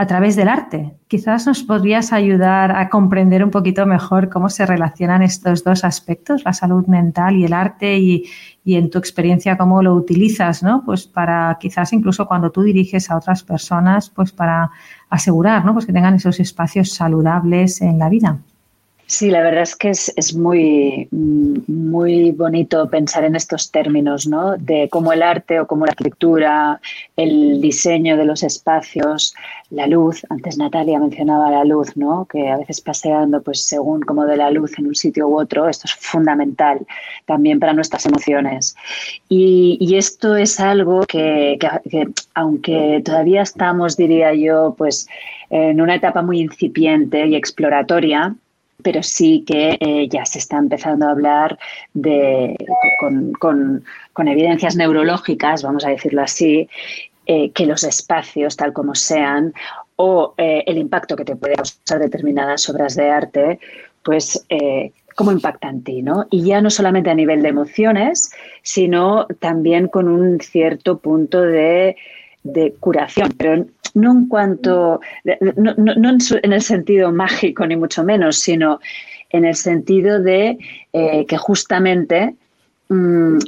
a través del arte. Quizás nos podrías ayudar a comprender un poquito mejor cómo se relacionan estos dos aspectos, la salud mental y el arte, y, y en tu experiencia cómo lo utilizas, ¿no? Pues para quizás incluso cuando tú diriges a otras personas, pues para asegurar, ¿no? Pues que tengan esos espacios saludables en la vida.
Sí, la verdad es que es, muy, muy bonito pensar en estos términos, ¿no? De cómo el arte o cómo la arquitectura, el diseño de los espacios, la luz. Antes Natalia mencionaba la luz, ¿no? Que a veces paseando, pues según como de la luz en un sitio u otro, esto es fundamental también para nuestras emociones. Y, esto es algo que, que, aunque todavía estamos, diría yo, pues en una etapa muy incipiente y exploratoria, pero sí que eh, ya se está empezando a hablar de, con, evidencias neurológicas, vamos a decirlo así, eh, que los espacios, tal como sean, o eh, el impacto que te puede causar determinadas obras de arte, pues cómo impacta en ti, ¿no? Y ya no solamente a nivel de emociones, sino también con un cierto punto de, de curación, pero no en cuanto, no, en, el sentido mágico ni mucho menos, sino en el sentido de eh, que justamente mm,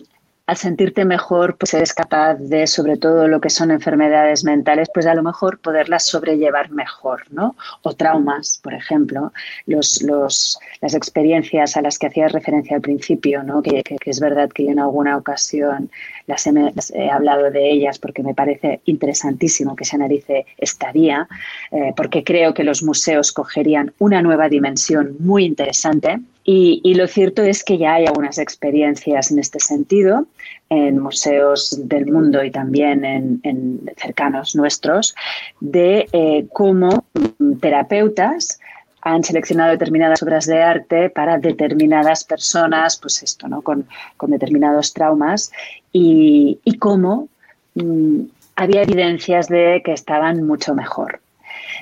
al sentirte mejor, pues eres capaz de, sobre todo lo que son enfermedades mentales, pues a lo mejor poderlas sobrellevar mejor, ¿no? O traumas, por ejemplo, los, los, las experiencias a las que hacías referencia al principio, ¿no? Que, es verdad que yo en alguna ocasión las he, hablado de ellas porque me parece interesantísimo que se analice esta vía, eh, porque creo que los museos cogerían una nueva dimensión muy interesante y, lo cierto es que ya hay algunas experiencias en este sentido en museos del mundo y también en, cercanos nuestros de eh, cómo terapeutas han seleccionado determinadas obras de arte para determinadas personas, pues esto, ¿no? Con, determinados traumas y, cómo mm, había evidencias de que estaban mucho mejor.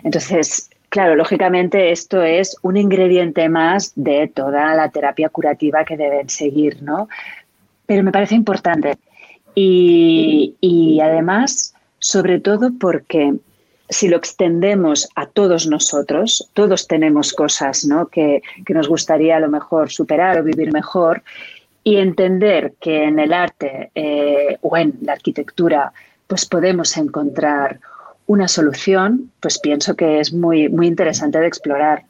Entonces, Claro, lógicamente esto es un ingrediente más de toda la terapia curativa que deben seguir, ¿no? Pero me parece importante. Y, además, sobre todo porque si lo extendemos a todos nosotros, todos tenemos cosas ¿no? que, nos gustaría a lo mejor superar o vivir mejor, y entender que en el arte eh, o en la arquitectura pues podemos encontrar una solución, pues pienso que es muy, muy interesante de explorar.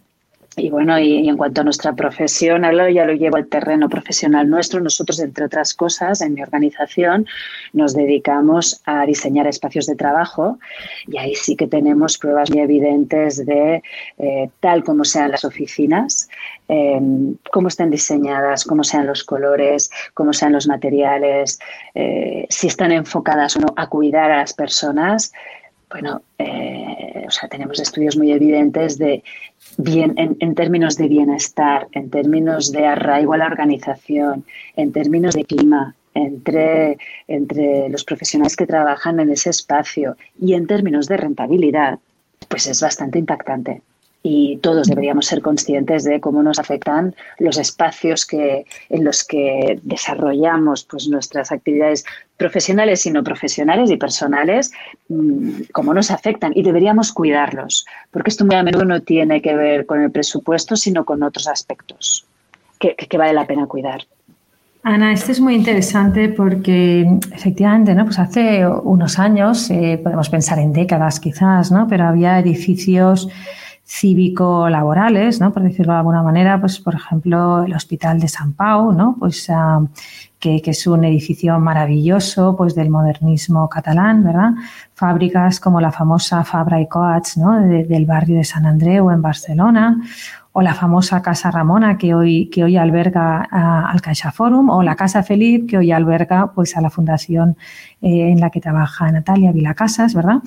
Y bueno, y, en cuanto a nuestra profesión, ahora ya lo llevo al terreno profesional nuestro. Nosotros, entre otras cosas, en mi organización nos dedicamos a diseñar espacios de trabajo y ahí sí que tenemos pruebas muy evidentes de eh, tal como sean las oficinas, em, cómo estén diseñadas, cómo sean los colores, cómo sean los materiales, eh, si están enfocadas o no a cuidar a las personas bueno, eh, o sea, tenemos estudios muy evidentes de bien, en, términos de bienestar, en términos de arraigo a la organización, en términos de clima, entre, entre los profesionales que trabajan en ese espacio y en términos de rentabilidad, pues es bastante impactante y todos deberíamos ser conscientes de cómo nos afectan los espacios que, en los que desarrollamos pues, nuestras actividades profesionales y no profesionales y personales, mm, cómo nos afectan y deberíamos cuidarlos, porque esto muy a menudo no tiene que ver con el presupuesto, sino con otros aspectos que, vale la pena cuidar.
Ana, esto es muy interesante porque efectivamente, ¿no? Pues hace unos años, eh, podemos pensar en décadas quizás, ¿no? Pero había edificios cívico-laborales, ¿no? por decirlo de alguna manera, pues por ejemplo el Hospital de San Pau, ¿no? pues, ah, que, es un edificio maravilloso pues, del modernismo catalán, ¿verdad? Fábricas como la famosa Fabra y Coats ¿no? del barrio de San Andreu en Barcelona, o la famosa Casa Ramona que hoy, que hoy alberga al Caixa Forum, o la Casa Felipe que hoy alberga pues, a la fundación eh, en la que trabaja Natalia Vilacasas, ¿verdad?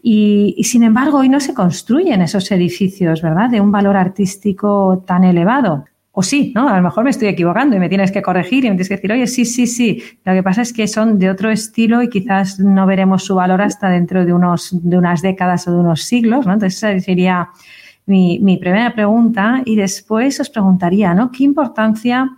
Y, sin embargo, hoy no se construyen esos edificios, ¿verdad?, de un valor artístico tan elevado. O sí, ¿no? A lo mejor me estoy equivocando y me tienes que corregir y me tienes que decir, oye, sí, sí, sí. Lo que pasa es que son de otro estilo y quizás no veremos su valor hasta dentro de, unos, de unas décadas o de unos siglos, ¿no? Entonces, sería mi, primera pregunta y después os preguntaría, ¿no? ¿Qué importancia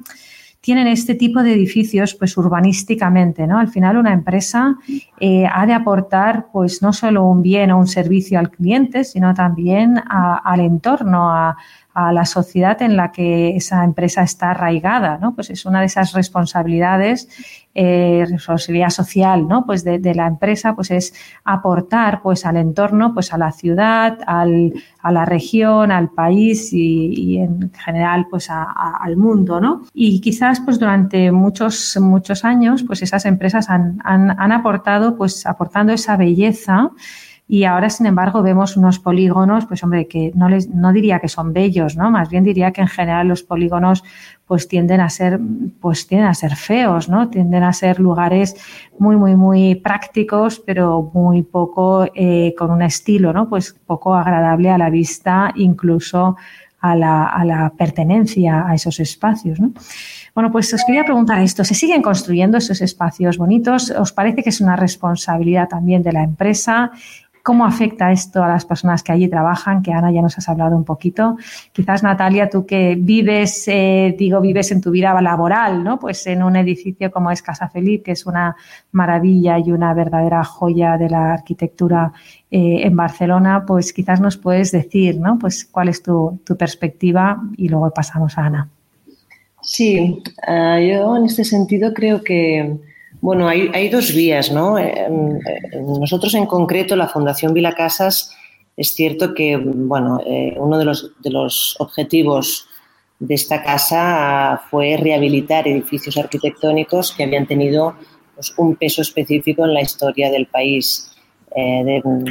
tienen este tipo de edificios pues urbanísticamente, ¿no? Al final una empresa eh, ha de aportar pues no solo un bien o un servicio al cliente, sino también al entorno, a, a la sociedad en la que esa empresa está arraigada, ¿no? Pues es una de esas responsabilidades, eh, responsabilidad social, ¿no? Pues de, la empresa, pues es aportar, pues al entorno, pues a la ciudad, al, a la región, al país y, en general, pues al mundo, ¿no? Y quizás, pues durante muchos, muchos años, pues esas empresas han, han, han aportado, pues aportando esa belleza y ahora, sin embargo, vemos unos polígonos, pues hombre, que no les, no diría que son bellos, ¿no? Más bien diría que en general los polígonos pues tienden a ser, pues tienden a ser feos, ¿no? Tienden a ser lugares muy, muy, muy prácticos, pero muy poco eh, con un estilo, ¿no? Pues poco agradable a la vista, incluso a la, a la pertenencia a esos espacios, ¿no? Bueno, pues os quería preguntar esto. ¿Se siguen construyendo esos espacios bonitos? ¿Os parece que es una responsabilidad también de la empresa? ¿Cómo afecta esto a las personas que allí trabajan? Que Ana ya nos has hablado un poquito. Quizás Natalia, tú que vives, eh, digo, vives en tu vida laboral, ¿no? Pues en un edificio como es Casa Felipe, que es una maravilla y una verdadera joya de la arquitectura eh, en Barcelona, pues quizás nos puedes decir, ¿no? Pues cuál es tu, perspectiva y luego pasamos a Ana.
Sí, ah, yo en este sentido creo que bueno, hay, dos vías, ¿no? Eh, eh, nosotros en concreto, la Fundación Vila Casas, es cierto que, bueno, eh, uno de los, objetivos de esta casa fue rehabilitar edificios arquitectónicos que habían tenido pues, un peso específico en la historia del país.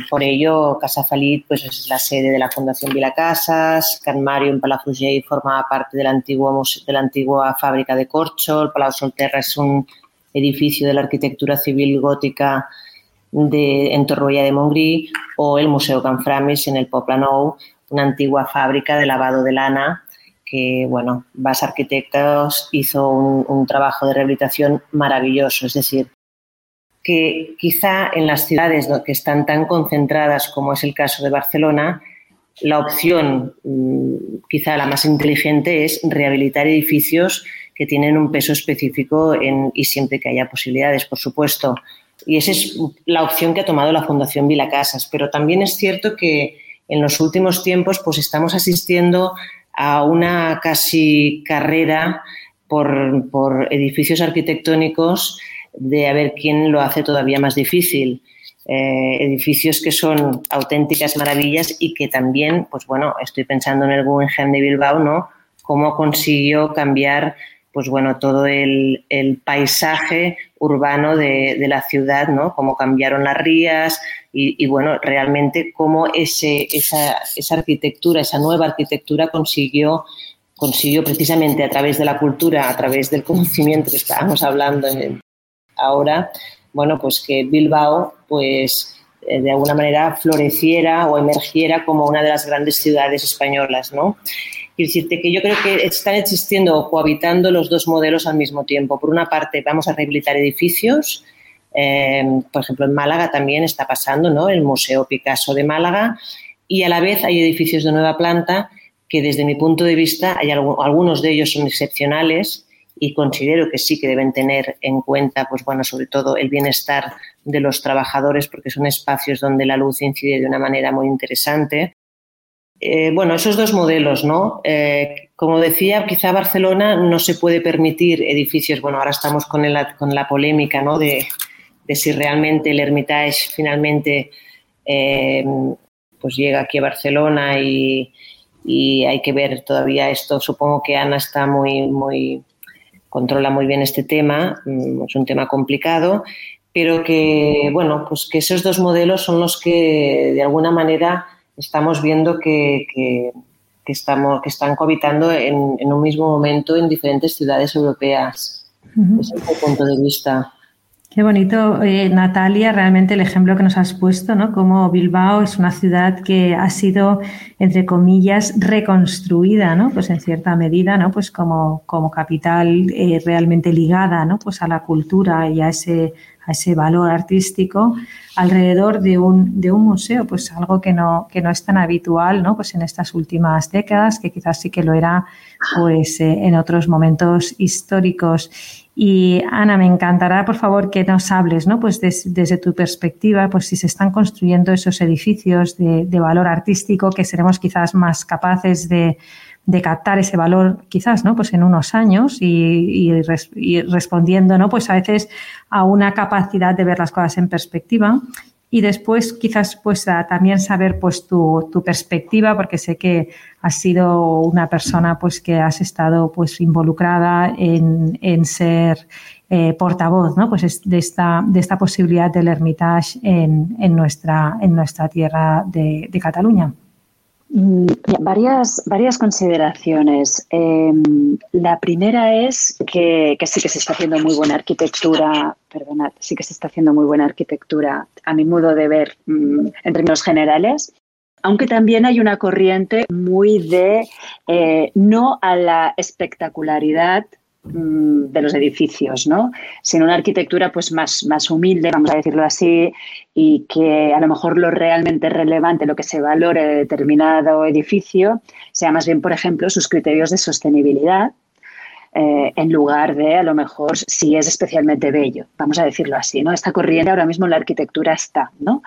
por ello, Casa Falit pues, es la sede de la Fundación Vila Casas, Can Mario en Palafrugell formaba parte de la, antigua, de la antigua fábrica de corcho, el Palau Solterra es un edificio de la arquitectura civil gótica de, en Torroella de Montgrí o el Museo Canframis en el Poblenou, una antigua fábrica de lavado de lana que, bueno, Vas Arquitectos hizo un, trabajo de rehabilitación maravilloso. Es decir, que quizá en las ciudades que están tan concentradas como es el caso de Barcelona, la opción mm, quizá la más inteligente es rehabilitar edificios que tienen un peso específico y siempre que haya posibilidades, por supuesto. Y esa es la opción que ha tomado la Fundación Vila Casas. Pero también es cierto que en los últimos tiempos pues estamos asistiendo a una casi carrera por, por edificios arquitectónicos de a ver quién lo hace todavía más difícil. Eh, edificios que son auténticas maravillas y que también, pues bueno, estoy pensando en el Guggenheim de Bilbao, ¿no? Cómo consiguió cambiar pues bueno, todo el, paisaje urbano de, la ciudad, ¿no? Cómo cambiaron las rías y, bueno, realmente cómo esa, arquitectura, esa nueva arquitectura consiguió, consiguió precisamente a través de la cultura, a través del conocimiento que estábamos hablando ahora, bueno, pues que Bilbao, pues eh, de alguna manera floreciera o emergiera como una de las grandes ciudades españolas, ¿no? Quiero decirte que yo creo que están existiendo o cohabitando los dos modelos al mismo tiempo. Por una parte, vamos a rehabilitar edificios. Eh, por ejemplo, en Málaga también está pasando, ¿no? El Museo Picasso de Málaga. Y a la vez hay edificios de nueva planta que desde mi punto de vista hay algunos de ellos son excepcionales y considero que sí que deben tener en cuenta, pues bueno, sobre todo el bienestar de los trabajadores, porque son espacios donde la luz incide de una manera muy interesante. Eh, bueno, esos dos modelos, ¿no? Eh, como decía, quizá Barcelona no se puede permitir edificios, bueno, ahora estamos con, con la polémica, ¿no? De, si realmente el Hermitage finalmente eh, pues llega aquí a Barcelona y, y hay que ver todavía esto. Supongo que Ana está muy, muy, controla muy bien este tema, mm, es un tema complicado, pero que, bueno, pues que esos dos modelos son los que de alguna manera estamos viendo que, estamos, que están cohabitando en, un mismo momento en diferentes ciudades europeas. Es mi punto de vista.
Qué bonito, eh, Natalia, realmente el ejemplo que nos has puesto, ¿no? Como Bilbao es una ciudad que ha sido, entre comillas, reconstruida, ¿no? Pues en cierta medida, ¿no? Pues como, como capital eh, realmente ligada, ¿no? Pues a la cultura y a ese, a ese valor artístico alrededor de un, de un museo, pues algo que no, que no es tan habitual, ¿no? Pues en estas últimas décadas, que quizás sí que lo era, pues eh, en otros momentos históricos. Y Ana, me encantará, por favor, que nos hables, ¿no? Pues desde tu perspectiva, pues si se están construyendo esos edificios de, valor artístico, que seremos quizás más capaces de, captar ese valor, quizás, ¿no? Pues en unos años y, y, respondiendo, ¿no? Pues a veces a una capacidad de ver las cosas en perspectiva y después quizás pues también saber pues tu, perspectiva porque sé que has sido una persona pues que has estado pues involucrada en, ser eh, portavoz ¿no? pues de esta de esta posibilidad del Hermitage en, en nuestra en nuestra tierra de Cataluña.
Mm, varias, varias consideraciones. Em, la primera es que, sí que se está haciendo muy buena arquitectura, perdonad, sí que se está haciendo muy buena arquitectura a mi modo de ver mm, en términos generales, aunque también hay una corriente muy de eh, no a la espectacularidad de los edificios, ¿no? Sino una arquitectura pues más, más humilde, vamos a decirlo así, y que a lo mejor lo realmente relevante, lo que se valore de determinado edificio, sea más bien, por ejemplo, sus criterios de sostenibilidad, eh, en lugar de a lo mejor si es especialmente bello, vamos a decirlo así, ¿no? Esta corriente ahora mismo en la arquitectura está, ¿no?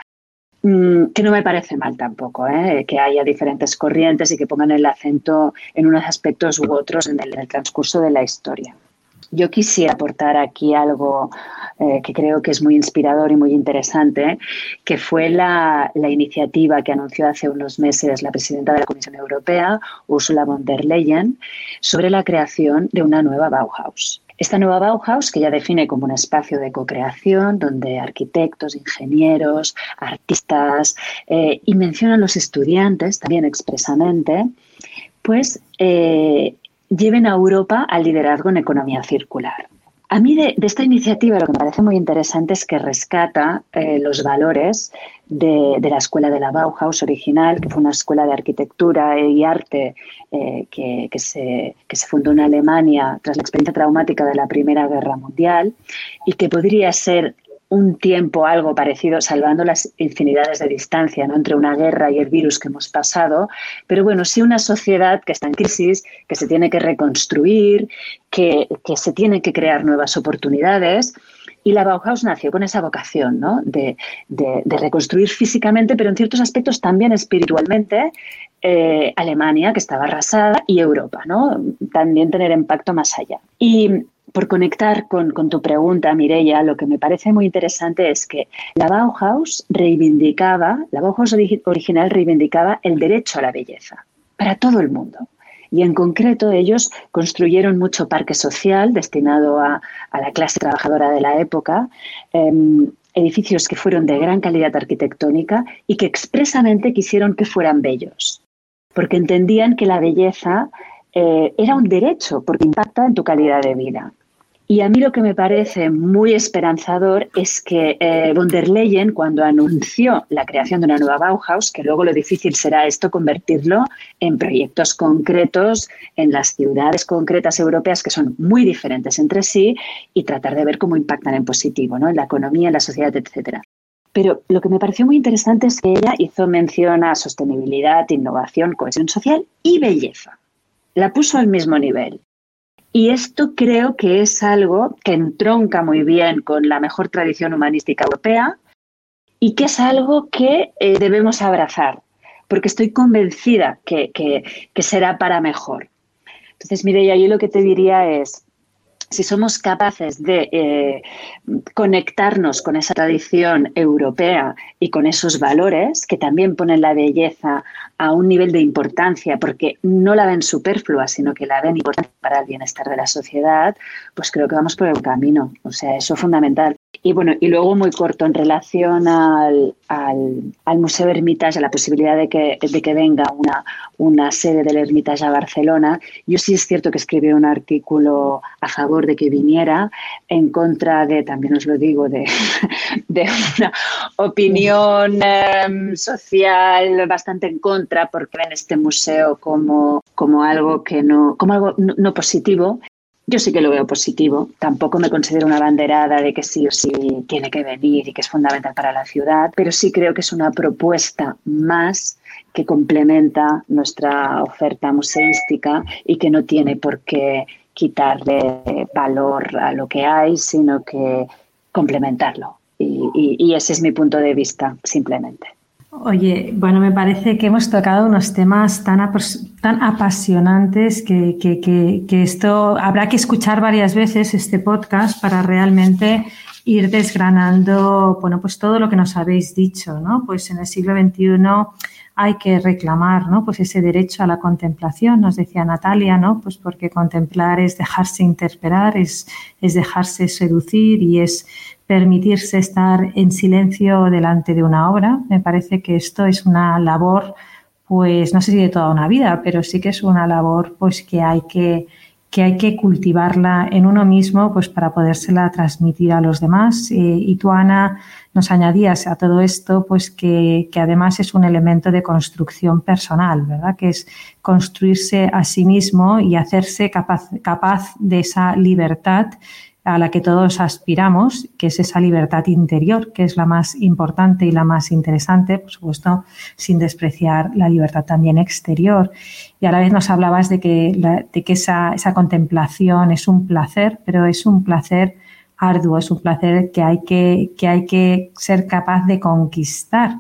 Mm, que no me parece mal tampoco, ¿eh? que haya diferentes corrientes y que pongan el acento en unos aspectos u otros en el, transcurso de la historia. Yo quisiera aportar aquí algo eh, que creo que es muy inspirador y muy interesante, que fue la, la, iniciativa que anunció hace unos meses la presidenta de la Comisión Europea, Ursula von der Leyen, sobre la creación de una nueva Bauhaus. Esta nueva Bauhaus, que ya define como un espacio de co-creación donde arquitectos, ingenieros, artistas eh, y mencionan los estudiantes también expresamente, pues eh, lleven a Europa al liderazgo en economía circular. A mí de, esta iniciativa lo que me parece muy interesante es que rescata eh, los valores de, la escuela de la Bauhaus original, que fue una escuela de arquitectura y arte eh, que, se, que se fundó en Alemania tras la experiencia traumática de la Primera Guerra Mundial y que podría ser un tiempo algo parecido, salvando las infinidades de distancia ¿no? entre una guerra y el virus que hemos pasado, pero bueno, sí una sociedad que está en crisis, que se tiene que reconstruir, que, se tiene que crear nuevas oportunidades. Y la Bauhaus nació con esa vocación ¿no? de, reconstruir físicamente, pero en ciertos aspectos también espiritualmente, eh, Alemania, que estaba arrasada, y Europa, ¿no? también tener impacto más allá. Y por conectar con, tu pregunta, Mireia, lo que me parece muy interesante es que la Bauhaus reivindicaba, la Bauhaus original reivindicaba el derecho a la belleza para todo el mundo. Y en concreto ellos construyeron mucho parque social destinado a, la clase trabajadora de la época, em, edificios que fueron de gran calidad arquitectónica y que expresamente quisieron que fueran bellos, porque entendían que la belleza eh, era un derecho porque impacta en tu calidad de vida Y a mí lo que me parece muy esperanzador es que eh, von der Leyen, cuando anunció la creación de una nueva Bauhaus, que luego lo difícil será esto convertirlo en proyectos concretos en las ciudades concretas europeas que son muy diferentes entre sí y tratar de ver cómo impactan en positivo, ¿no? en la economía, en la sociedad, etcétera. Pero lo que me pareció muy interesante es que ella hizo mención a sostenibilidad, innovación, cohesión social y belleza. La puso al mismo nivel. Y esto creo que es algo que entronca muy bien con la mejor tradición humanística europea y que es algo que eh, debemos abrazar, porque estoy convencida que, que, será para mejor. Entonces, Mireia, yo lo que te diría es, si somos capaces de eh, conectarnos con esa tradición europea y con esos valores que también ponen la belleza a un nivel de importancia, porque no la ven superflua, sino que la ven importante para el bienestar de la sociedad, pues creo que vamos por el camino. O sea, eso es fundamental. Y bueno, y luego muy corto, en relación al, al, Museo Hermitage, a la posibilidad de que, de que venga una, una sede del Hermitage a Barcelona, yo sí es cierto que escribí un artículo a favor de que viniera, en contra de, también os lo digo, de, <laughs> de una opinión em, social bastante en contra, porque ven este museo como, como algo que no, como algo no positivo yo sí que lo veo positivo. Tampoco me considero una banderada de que sí o sí tiene que venir y que es fundamental para la ciudad, pero sí creo que es una propuesta más que complementa nuestra oferta museística y que no tiene por qué quitarle valor a lo que hay, sino que complementarlo. Y, y ese es mi punto de vista, simplemente.
Oye, bueno, me parece que hemos tocado unos temas tan, tan apasionantes que, que, esto habrá que escuchar varias veces este podcast para realmente ir desgranando, bueno, pues todo lo que nos habéis dicho, ¿no? Pues en el siglo XXI hay que reclamar, ¿no? Pues ese derecho a la contemplación, nos decía Natalia, ¿no? Pues porque contemplar es dejarse interpelar, es, es dejarse seducir y es permitirse estar en silencio delante de una obra. Me parece que esto es una labor, pues no sé si de toda una vida, pero sí que es una labor pues que hay que que hay que cultivarla en uno mismo pues para podérsela transmitir a los demás. Eh, y tú, Ana, nos añadías a todo esto pues que, que, además es un elemento de construcción personal, ¿verdad? Que es construirse a sí mismo y hacerse capaz, capaz de esa libertad a la que todos aspiramos, que es esa libertad interior, que es la más importante y la más interesante, por supuesto, sin despreciar la libertad también exterior. Y a la vez nos hablabas de que, de que esa, esa contemplación es un placer, pero es un placer arduo, es un placer que hay que, que hay que ser capaz de conquistar.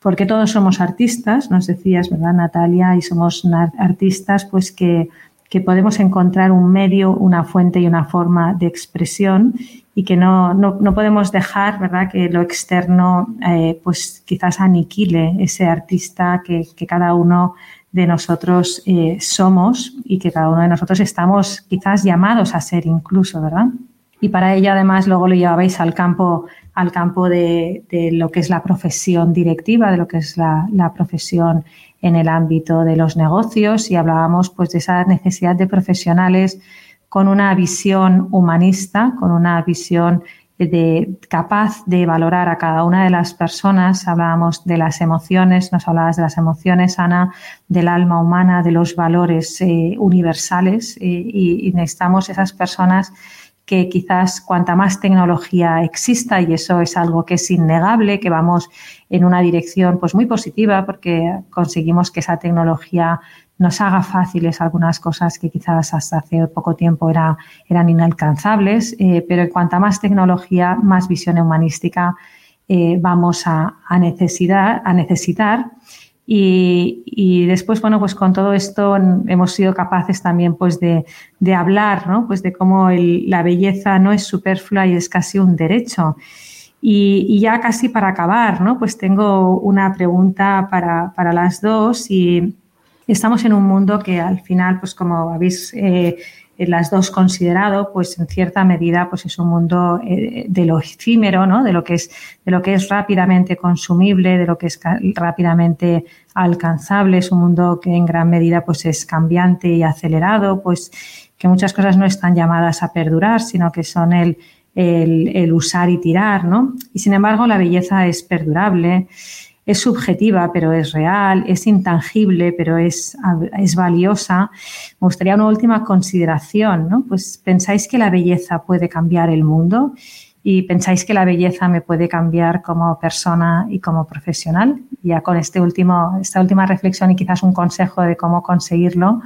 Porque todos somos artistas, nos decías, ¿verdad, Natalia? Y somos artistas, pues que que podemos encontrar un medio, una fuente y una forma de expresión y que no, no, podemos dejar ¿verdad? que lo externo eh, pues quizás aniquile ese artista que, que cada uno de nosotros eh, somos y que cada uno de nosotros estamos quizás llamados a ser incluso, ¿verdad? Y para ello además luego lo llevabais al campo, al campo de, de lo que es la profesión directiva, de lo que es la, la profesión en el ámbito de los negocios y hablábamos pues de esa necesidad de profesionales con una visión humanista, con una visión de, capaz de valorar a cada una de las personas. Hablábamos de las emociones, nos hablabas de las emociones, Ana, del alma humana, de los valores eh, universales eh, y, y necesitamos esas personas que quizás cuanta más tecnología exista, y eso es algo que es innegable, que vamos en una dirección pues muy positiva porque conseguimos que esa tecnología nos haga fáciles algunas cosas que quizás hasta hace poco tiempo era, eran inalcanzables, eh, pero cuanta más tecnología, más visión humanística eh, vamos a, a necesitar y, después, bueno, pues con todo esto hemos sido capaces también pues de, de hablar, ¿no? Pues de cómo la belleza no es superflua y es casi un derecho. Y, ya casi para acabar, ¿no? Pues tengo una pregunta para, para, las dos y estamos en un mundo que al final, pues como habéis eh, las dos considerado, pues en cierta medida pues es un mundo eh, de lo efímero, ¿no? de lo que es de lo que es rápidamente consumible, de lo que es rápidamente alcanzable, es un mundo que en gran medida pues es cambiante y acelerado, pues que muchas cosas no están llamadas a perdurar, sino que son el, el, usar y tirar, ¿no? Y sin embargo la belleza es perdurable es subjetiva, pero es real, es intangible, pero es, es, valiosa. Me gustaría una última consideración, ¿no? Pues pensáis que la belleza puede cambiar el mundo y pensáis que la belleza me puede cambiar como persona y como profesional. Ya con este último, esta última reflexión y quizás un consejo de cómo conseguirlo,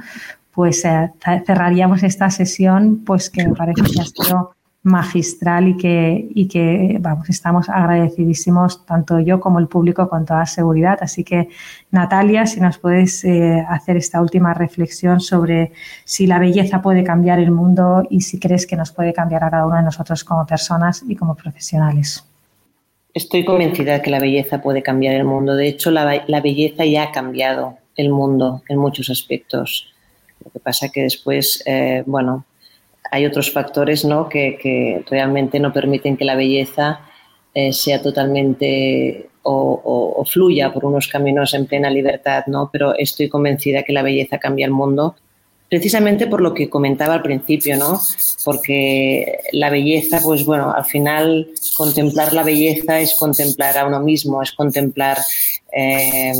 pues eh, cerraríamos esta sesión, pues que me parece que ha sido magistral y que, y que vamos, estamos agradecidísimos, tanto yo como el público, con toda seguridad. Así que, Natalia, si nos puedes eh, hacer esta última reflexión sobre si la belleza puede cambiar el mundo y si crees que nos puede cambiar a cada uno de nosotros como personas y como profesionales.
Estoy convencida de que la belleza puede cambiar el mundo. De hecho, la, la belleza ya ha cambiado el mundo en muchos aspectos. Lo que pasa que después, eh, bueno, hay otros factores ¿no? que, realmente no permiten que la belleza eh, sea totalmente o, fluya por unos caminos en plena libertad, ¿no? pero estoy convencida que la belleza cambia el mundo precisamente por lo que comentaba al principio, ¿no? Porque la belleza, pues bueno, al final contemplar la belleza es contemplar a uno mismo, es contemplar eh,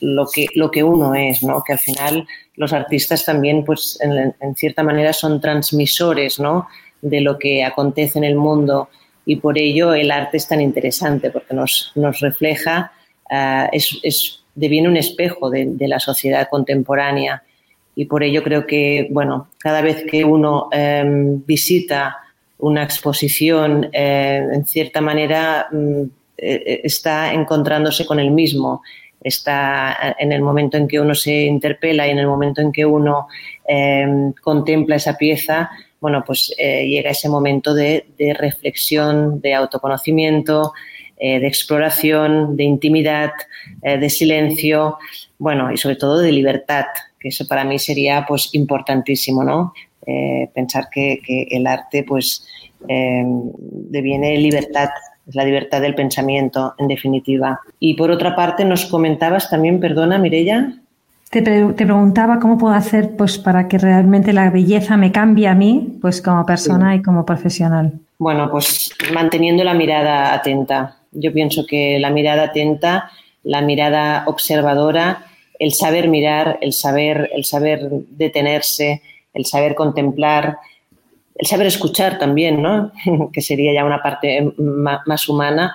lo, que, lo que uno es, ¿no? Que al final los artistas también, pues en, cierta manera son transmisores, ¿no? De lo que acontece en el mundo y por ello el arte es tan interesante porque nos, refleja, uh, es, deviene un espejo de, la sociedad contemporánea y por ello creo que, bueno, cada vez que uno em, visita una exposición, eh, en cierta manera mm, eh, está encontrándose con el mismo. Está en el momento en que uno se interpela y en el momento en que uno em, contempla esa pieza, bueno, pues eh, llega ese momento de, reflexión, de autoconocimiento, de exploración, de intimidad, de silencio, bueno, y sobre todo de libertad, que eso para mí sería pues importantísimo, ¿no? Eh, pensar que, el arte pues eh, deviene libertad, es la libertad del pensamiento en definitiva. Y por otra parte nos comentabas también, perdona Mirella.
Te, te, preguntaba cómo puedo hacer pues para que realmente la belleza me cambie a mí pues como persona y como profesional.
Bueno, pues manteniendo la mirada atenta. Yo pienso que la mirada atenta, la mirada observadora, el saber mirar, el saber, el saber detenerse, el saber contemplar, el saber escuchar también, ¿no? <laughs> que sería ya una parte más humana,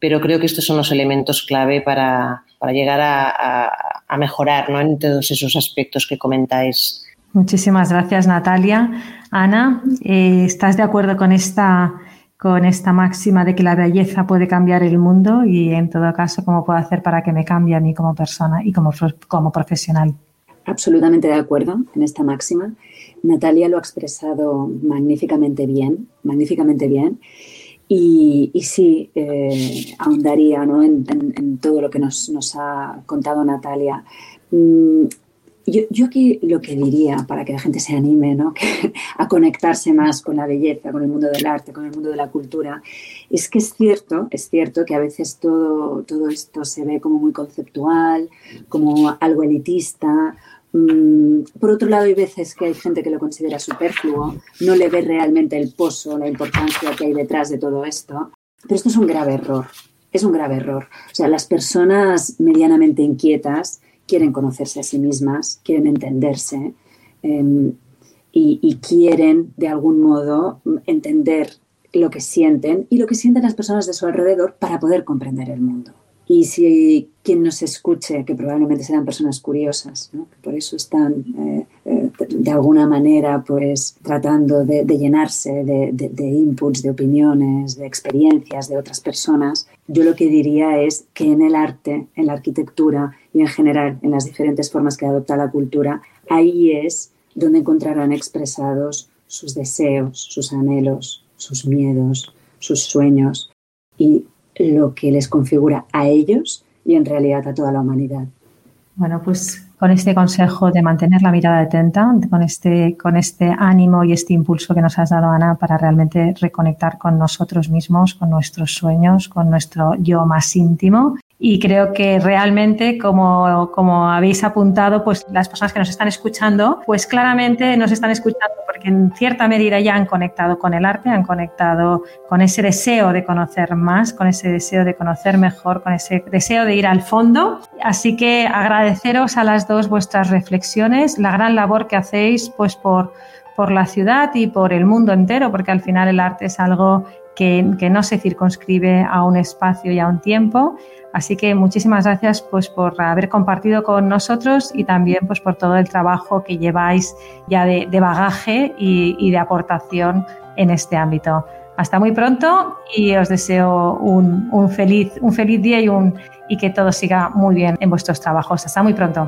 pero creo que estos son los elementos clave para, llegar a, mejorar ¿no? en todos esos aspectos que comentáis.
Muchísimas gracias, Natalia. Ana, eh, ¿estás de acuerdo con esta con esta máxima de que la belleza puede cambiar el mundo y en todo caso cómo puedo hacer para que me cambie a mí como persona y como, como profesional.
Absolutamente de acuerdo en esta máxima. Natalia lo ha expresado magníficamente bien, magníficamente bien. Y, sí, eh, ahondaría en, todo lo que nos, ha contado Natalia. Mm, yo, aquí lo que diría para que la gente se anime ¿no? <laughs> a conectarse más con la belleza, con el mundo del arte, con el mundo de la cultura, es que es cierto, es cierto que a veces todo, todo esto se ve como muy conceptual, como algo elitista. Mm, por otro lado, hay veces que hay gente que lo considera superfluo, no le ve realmente el pozo, la importancia que hay detrás de todo esto. Pero esto es un grave error, es un grave error. O sea, las personas medianamente inquietas, quieren conocerse a sí mismas, quieren entenderse em, y, quieren de algún modo entender lo que sienten y lo que sienten las personas de su alrededor para poder comprender el mundo. Y si quien nos escuche, que probablemente serán personas curiosas, que por eso están eh, eh, de alguna manera pues tratando de, llenarse de, de, inputs, de opiniones, de experiencias de otras personas, yo lo que diría es que en el arte, en la arquitectura y en general en las diferentes formas que adopta la cultura, ahí es donde encontrarán expresados sus deseos, sus anhelos, sus miedos, sus sueños. Y lo que les configura a ellos y en realidad a toda la humanidad.
Bueno, pues con este consejo de mantener la mirada atenta, con este, con este ánimo y este impulso que nos has dado, Ana, para realmente reconectar con nosotros mismos, con nuestros sueños, con nuestro yo más íntimo y creo que realmente, como, como, habéis apuntado, pues las personas que nos están escuchando, pues claramente nos están escuchando porque en cierta medida ya han conectado con el arte, han conectado con ese deseo de conocer más, con ese deseo de conocer mejor, con ese deseo de ir al fondo. Así que agradeceros a las dos vuestras reflexiones, la gran labor que hacéis pues por, por la ciudad y por el mundo entero, porque al final el arte es algo que, no se circunscribe a un espacio y a un tiempo Así que muchísimas gracias pues, por haber compartido con nosotros y también pues, por todo el trabajo que lleváis ya de, bagaje y, de aportación en este ámbito. Hasta muy pronto y os deseo un, feliz, un feliz día y, un, y que todo siga muy bien en vuestros trabajos. Hasta muy pronto.